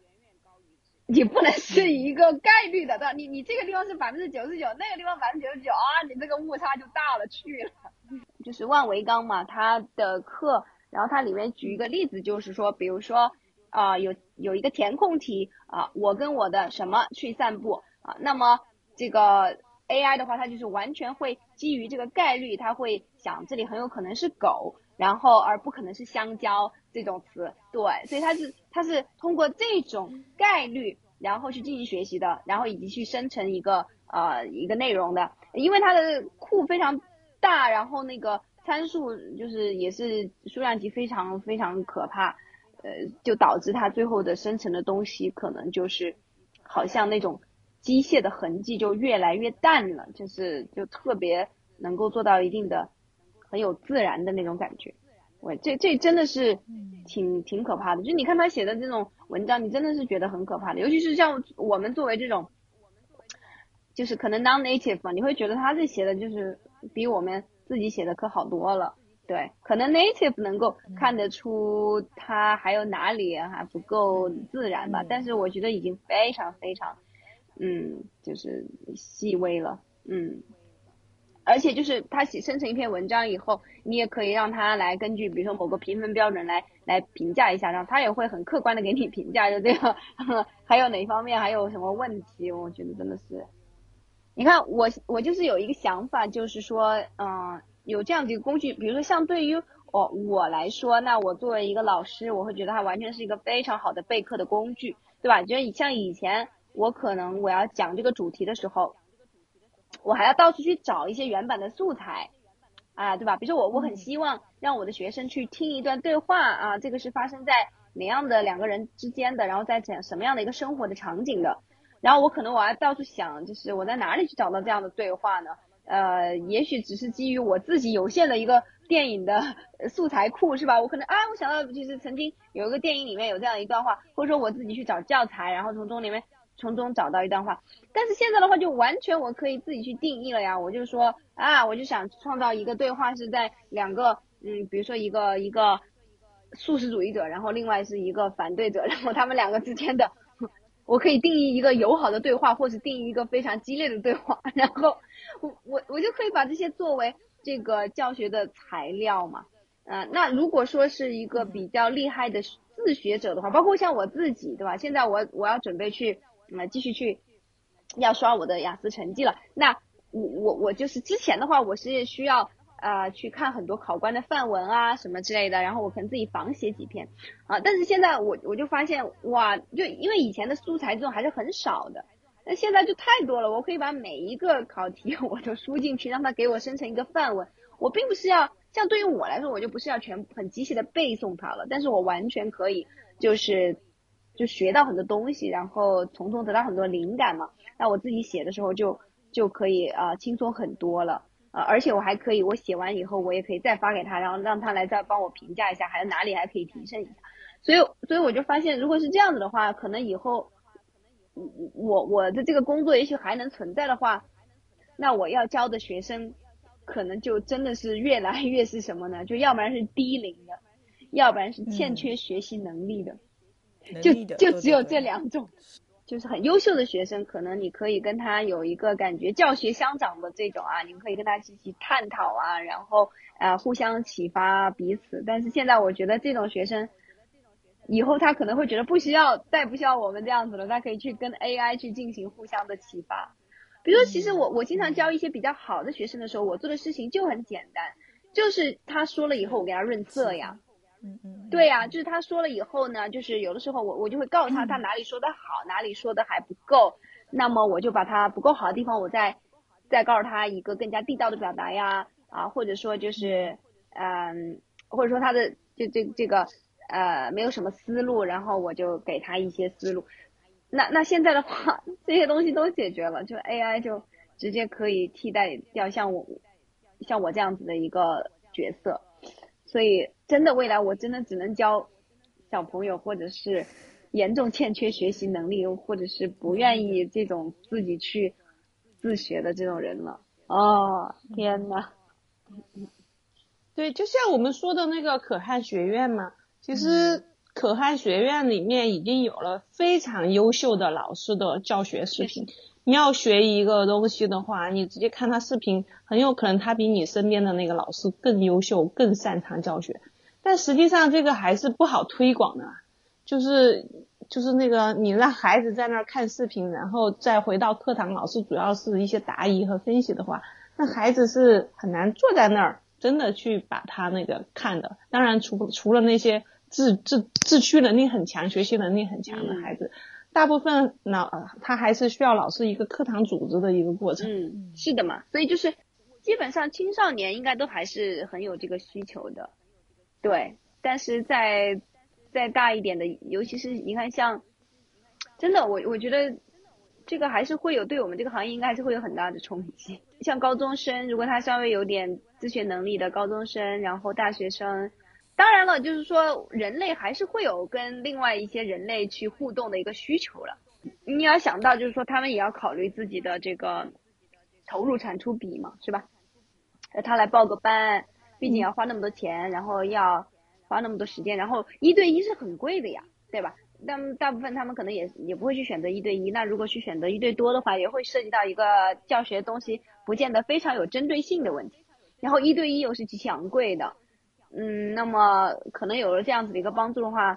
你不能是一个概率的，对吧？你你这个地方是百分之九十九，那个地方百分之九十九啊，你这个误差就大了去了。就是万维钢嘛，它的课，然后它里面举一个例子，就是说，比如说啊、有有一个填空题啊、我跟我的什么去散步啊，那么这个 AI 的话，它就是完全会基于这个概率，它会想这里很有可能是狗，然后而不可能是香蕉这种词，对，所以它是它是通过这种概率，然后去进行学习的，然后以及去生成一个呃一个内容的，因为它的库非常大，然后那个参数就是也是数量级非常非常可怕，呃，就导致他最后的生成的东西可能就是好像那种机械的痕迹就越来越淡了，就是就特别能够做到一定的很有自然的那种感觉。我这这真的是挺挺可怕的，就你看他写的这种文章，你真的是觉得很可怕的，尤其是像我们作为这种，就是可能 non-native 嘛，你会觉得他这写的就是比我们自己写的可好多了。对，可能 native 能够看得出它还有哪里还不够自然吧，嗯。但是我觉得已经非常非常，嗯，就是细微了，嗯。而且就是它写生成一篇文章以后，你也可以让它来根据比如说某个评分标准来来评价一下，然后它也会很客观的给你评价，就这样。还有哪方面还有什么问题，我觉得真的是，你看我我就是有一个想法，就是说，嗯、有这样的一个工具，比如说像对于我我来说，那我作为一个老师，我会觉得它完全是一个非常好的备课的工具，对吧？就是像以前我可能我要讲这个主题的时候，我还要到处去找一些原版的素材，啊，对吧？比如说我我很希望让我的学生去听一段对话啊，这个是发生在哪样的两个人之间的，然后在讲什么样的一个生活的场景的，然后我可能我要到处想，就是我在哪里去找到这样的对话呢？呃，也许只是基于我自己有限的一个电影的素材库，是吧？我可能啊，我想到就是曾经有一个电影里面有这样一段话，或者说我自己去找教材，然后从中里面从中找到一段话。但是现在的话，就完全我可以自己去定义了呀。我就说啊，我就想创造一个对话是在两个嗯，比如说一个一个素食主义者，然后另外是一个反对者，然后他们两个之间的。我可以定义一个友好的对话，或者定义一个非常激烈的对话，然后我我我就可以把这些作为这个教学的材料嘛。嗯、那如果说是一个比较厉害的自学者的话，包括像我自己，对吧？现在我我要准备去嗯继续去要刷我的雅思成绩了，那我我我就是之前的话，我是需要呃去看很多考官的范文啊什么之类的，然后我可能自己仿写几篇啊，但是现在我我就发现哇，就因为以前的素材这种还是很少的，那现在就太多了，我可以把每一个考题 我都输进去，让它给我生成一个范文。我并不是要，像对于我来说，我就不是要全很机械的背诵它了，但是我完全可以就是就学到很多东西，然后从中得到很多灵感嘛。那我自己写的时候就就可以啊、轻松很多了。呃，而且我还可以，我写完以后，我也可以再发给他，然后让他来再帮我评价一下，还有哪里还可以提升一下。所以所以我就发现，如果是这样子的话，可能以后我我的这个工作也许还能存在的话，那我要教的学生可能就真的是越来越是什么呢？就要不然是低龄的，要不然是欠缺学习能力的，就就只有这两种。就是很优秀的学生，可能你可以跟他有一个感觉教学相长的这种啊，你们可以跟他一起探讨啊，然后呃互相启发彼此。但是现在我觉得这种学生，以后他可能会觉得不需要再不需要我们这样子了，他可以去跟 AI 去进行互相的启发。比如说，其实我我经常教一些比较好的学生的时候，我做的事情就很简单，就是他说了以后我给他润色呀。嗯嗯，对呀，就是他说了以后呢，就是有的时候我我就会告诉他他哪里说的好，哪里说的还不够，那么我就把他不够好的地方，我再再告诉他一个更加地道的表达呀，啊，或者说就是嗯，或者说他的就这这个呃没有什么思路，然后我就给他一些思路。那那现在的话，这些东西都解决了，就 AI 就直接可以替代掉像我像我这样子的一个角色。所以，真的未来我真的只能教小朋友，或者是严重欠缺学习能力，或者是不愿意这种自己去自学的这种人了。哦，天呐。对，就像我们说的那个可汗学院嘛，其实可汗学院里面已经有了非常优秀的老师的教学视频。你要学一个东西的话，你直接看他视频，很有可能他比你身边的那个老师更优秀、更擅长教学。但实际上这个还是不好推广的，就是就是那个你让孩子在那儿看视频，然后再回到课堂，老师主要是一些答疑和分析的话，那孩子是很难坐在那儿真的去把他那个看的。当然，除除了那些自自自驱能力很强、学习能力很强的孩子。大部分老他还是需要老师一个课堂组织的一个过程。嗯，是的嘛，所以就是基本上青少年应该都还是很有这个需求的，对。但是在再大一点的，尤其是你看像，真的我我觉得这个还是会有对我们这个行业应该还是会有很大的冲击。像高中生，如果他稍微有点自学能力的高中生，然后大学生。当然了，就是说人类还是会有跟另外一些人类去互动的一个需求了。你要想到，就是说他们也要考虑自己的这个投入产出比嘛，是吧？他来报个班，毕竟要花那么多钱，然后要花那么多时间，然后一对一是很贵的呀，对吧？那大部分他们可能也也不会去选择一对一。那如果去选择一对多的话，也会涉及到一个教学东西不见得非常有针对性的问题。然后一对一又是极其昂贵的。嗯，那么可能有了这样子的一个帮助的话，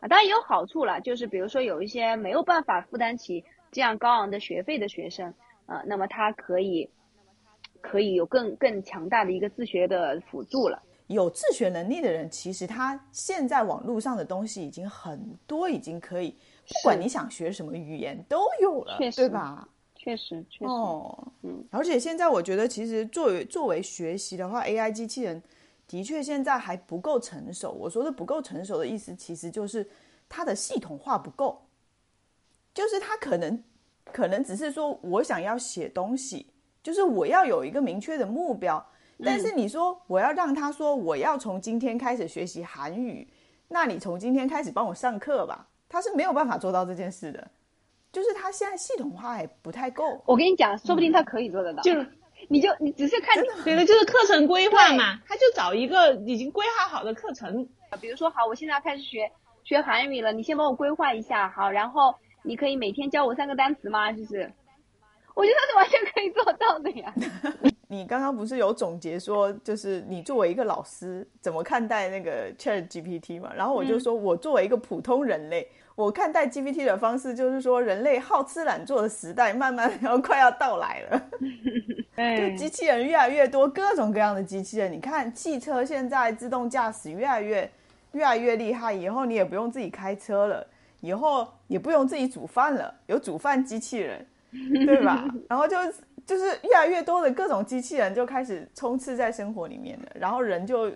啊，当然也有好处了，就是比如说有一些没有办法负担起这样高昂的学费的学生，啊，那么他可以，可以有更更强大的一个自学的辅助了。有自学能力的人，其实他现在网络上的东西已经很多，已经可以，不管你想学什么语言都有了，对吧？确实，确实，哦，嗯，而且现在我觉得，其实作为作为学习的话，AI 机器人。的确，现在还不够成熟。我说的不够成熟的意思，其实就是它的系统化不够，就是它可能可能只是说我想要写东西，就是我要有一个明确的目标。但是你说我要让他说我要从今天开始学习韩语，那你从今天开始帮我上课吧，他是没有办法做到这件事的。就是他现在系统化还不太够。我跟你讲，说不定他可以做得到。就。你就你只是看，对的，就是课程规划嘛，他就找一个已经规划好的课程，比如说好，我现在要开始学学韩语了，你先帮我规划一下，好，然后你可以每天教我三个单词吗？就是，我觉得他是完全可以做到的呀。你刚刚不是有总结说，就是你作为一个老师怎么看待那个 Chat GPT 嘛？然后我就说我作为一个普通人类。我看待 GPT 的方式就是说，人类好吃懒做的时代慢慢要快要到来了。就机器人越来越多，各种各样的机器人。你看，汽车现在自动驾驶越来越越来越厉害，以后你也不用自己开车了，以后也不用自己煮饭了，有煮饭机器人，对吧？然后就就是越来越多的各种机器人就开始充斥在生活里面了，然后人就。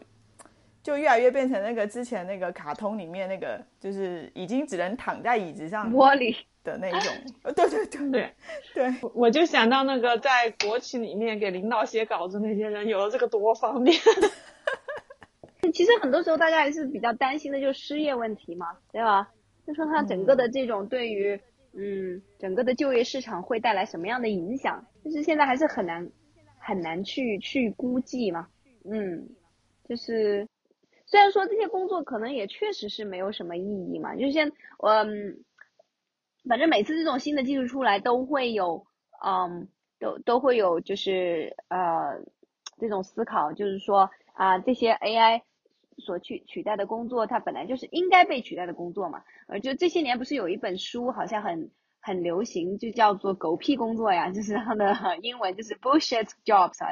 就越来越变成那个之前那个卡通里面那个，就是已经只能躺在椅子上玻璃的那种。对对对对 对，我就想到那个在国企里面给领导写稿子那些人，有了这个多方便。其实很多时候大家还是比较担心的，就是失业问题嘛，对吧？就说它整个的这种对于嗯整个的就业市场会带来什么样的影响，就是现在还是很难很难去去估计嘛。嗯，就是虽然说这些工作可能也确实是没有什么意义嘛，就像嗯，反正每次这种新的技术出来都会有嗯都都会有就是呃这种思考，就是说。啊，这些 AI 所取取代的工作，它本来就是应该被取代的工作嘛。呃，就这些年不是有一本书好像很很流行，就叫做“狗屁工作”呀，就是它的 英文就是 bullshit jobs 啊。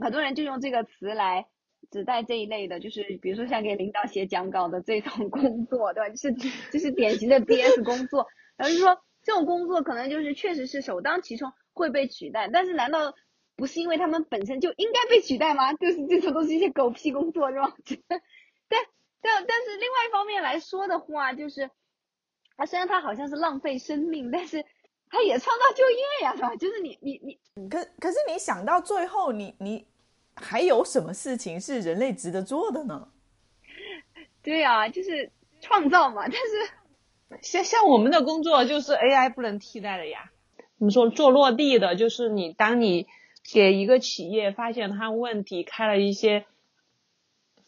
很多人就用这个词来指代这一类的，就是比如说像给领导写讲稿的这种 工作，对吧？就是就是典型的 BS 工作。然后就说这种工作可能就是确实是首当其冲会被取代，但是难道？不是因为他们本身就应该被取代吗？就是这种都是一些狗屁工作，是吧？但但但是另外一方面来说的话，就是啊，虽然它好像是浪费生命，但是它也创造就业呀，是吧？就是你你你，可可是你想到最后，你你还有什么事情是人类值得做的呢？对呀，就是创造嘛。但是像像我们的工作，就是 AI 不能替代的呀。我们说做落地的，就是你当你。给一个企业发现它问题，开了一些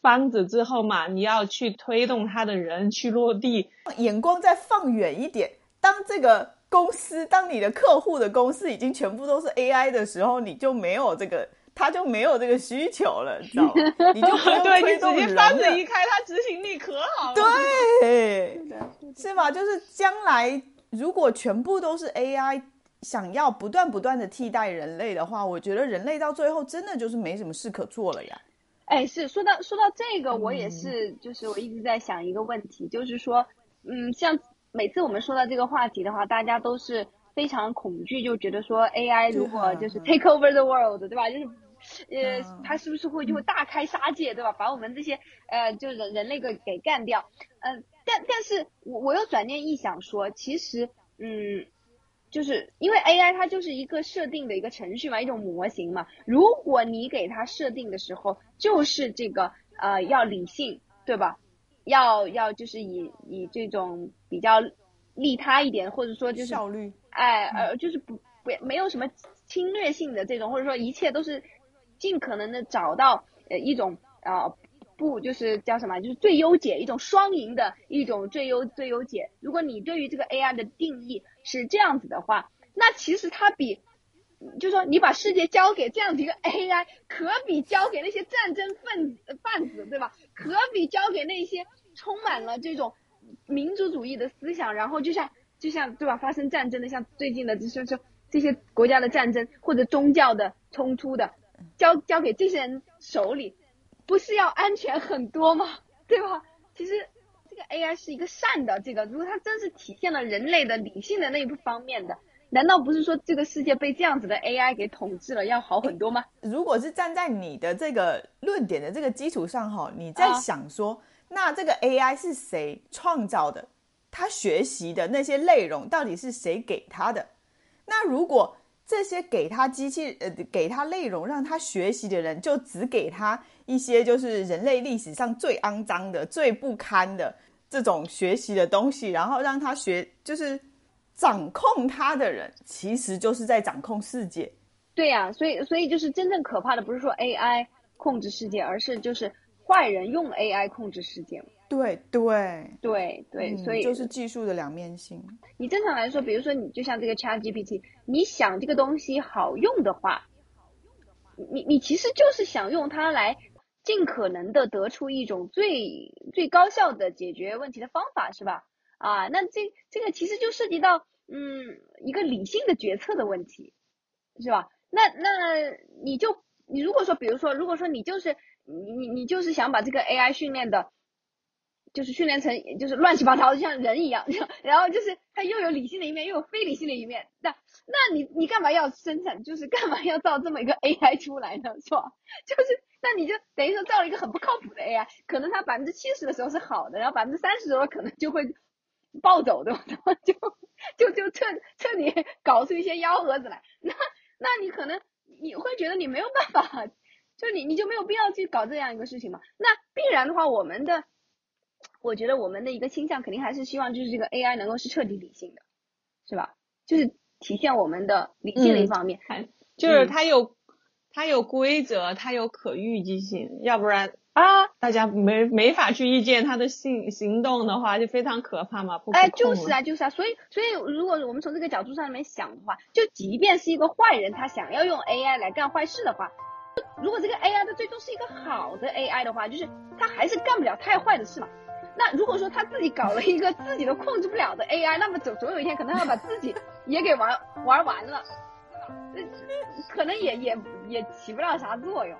方子之后嘛，你要去推动他的人去落地，眼光再放远一点。当这个公司，当你的客户的公司已经全部都是 AI 的时候，你就没有这个，他就没有这个需求了，知道吗？你就不用推动人方子一开，他执行力可好了。对，是吧？就是将来如果全部都是 AI。想要不断不断的替代人类的话，我觉得人类到最后真的就是没什么事可做了呀。哎，是说到说到这个，我也是，就是我一直在想一个问题，就是说，嗯，像每次我们说到这个话题的话，大家都是非常恐惧，就觉得说 AI 如果就是 take over the world，对吧？就是，呃，它是不是会就会大开杀戒，对吧？把我们这些呃，就人人类给给干掉。嗯，但但是我我又转念一想说，其实，嗯。就是因为 AI 它就是一个设定的一个程序嘛，一种模型嘛。如果你给它设定的时候就是这个呃要理性，对吧？要要就是以以这种比较利他一点，或者说就是效率，哎呃就是不不没有什么侵略性的这种，或者说一切都是尽可能的找到呃一种啊。不就是叫什么？就是最优解，一种双赢的一种最优最优解。如果你对于这个 AI 的定义是这样子的话，那其实它比，就说你把世界交给这样的一个 AI，可比交给那些战争分子贩子，对吧？可比交给那些充满了这种民族主义的思想，然后就像就像对吧？发生战争的，像最近的就是说这些国家的战争或者宗教的冲突的，交交给这些人手里。不是要安全很多吗？对吧？其实这个 AI 是一个善的，这个如果它真是体现了人类的理性的那一方面的，难道不是说这个世界被这样子的 AI 给统治了要好很多吗？如果是站在你的这个论点的这个基础上哈，你在想说，那这个 AI 是谁创造的？他学习的那些内容到底是谁给他的？那如果这些给他机器呃给他内容让他学习的人，就只给他。一些就是人类历史上最肮脏的、最不堪的这种学习的东西，然后让他学，就是掌控他的人，其实就是在掌控世界。对呀，所以所以就是真正可怕的不是说 AI 控制世界，而是就是坏人用 AI 控制世界。对对对对，所以就是技术的两面性。你正常来说，比如说你就像这个 ChatGPT，你想这个东西好用的话，你你其实就是想用它来。尽可能的得出一种最最高效的解决问题的方法，是吧？啊，那这这个其实就涉及到嗯一个理性的决策的问题，是吧？那那你就你如果说，比如说，如果说你就是你你你就是想把这个 AI 训练的，就是训练成就是乱七八糟，就像人一样，然后就是它又有理性的一面，又有非理性的一面，那那你你干嘛要生产？就是干嘛要造这么一个 AI 出来呢？是吧？就是。那你就等于说造了一个很不靠谱的 AI，可能它百分之七十的时候是好的，然后百分之三十的时候可能就会暴走，对吧？就就就彻彻底搞出一些幺蛾子来。那那你可能你会觉得你没有办法，就你你就没有必要去搞这样一个事情嘛？那必然的话，我们的，我觉得我们的一个倾向肯定还是希望就是这个 AI 能够是彻底理性的，是吧？就是体现我们的理性的一方面，就是它有它有规则，它有可预计性，要不然。啊，大家没没法去预见它的行行动的话，就非常可怕嘛，不哎，就是啊，就是啊，所以所以如果我们从这个角度上面想的话，就即便是一个坏人，他想要用 AI 来干坏事的话，如果这个 AI 它最终是一个好的 AI 的话，就是他还是干不了太坏的事嘛。那如果说他自己搞了一个自己都控制不了的 AI，那么总总有一天可能要把自己也给玩玩完了那，可能也也也起不了啥作用。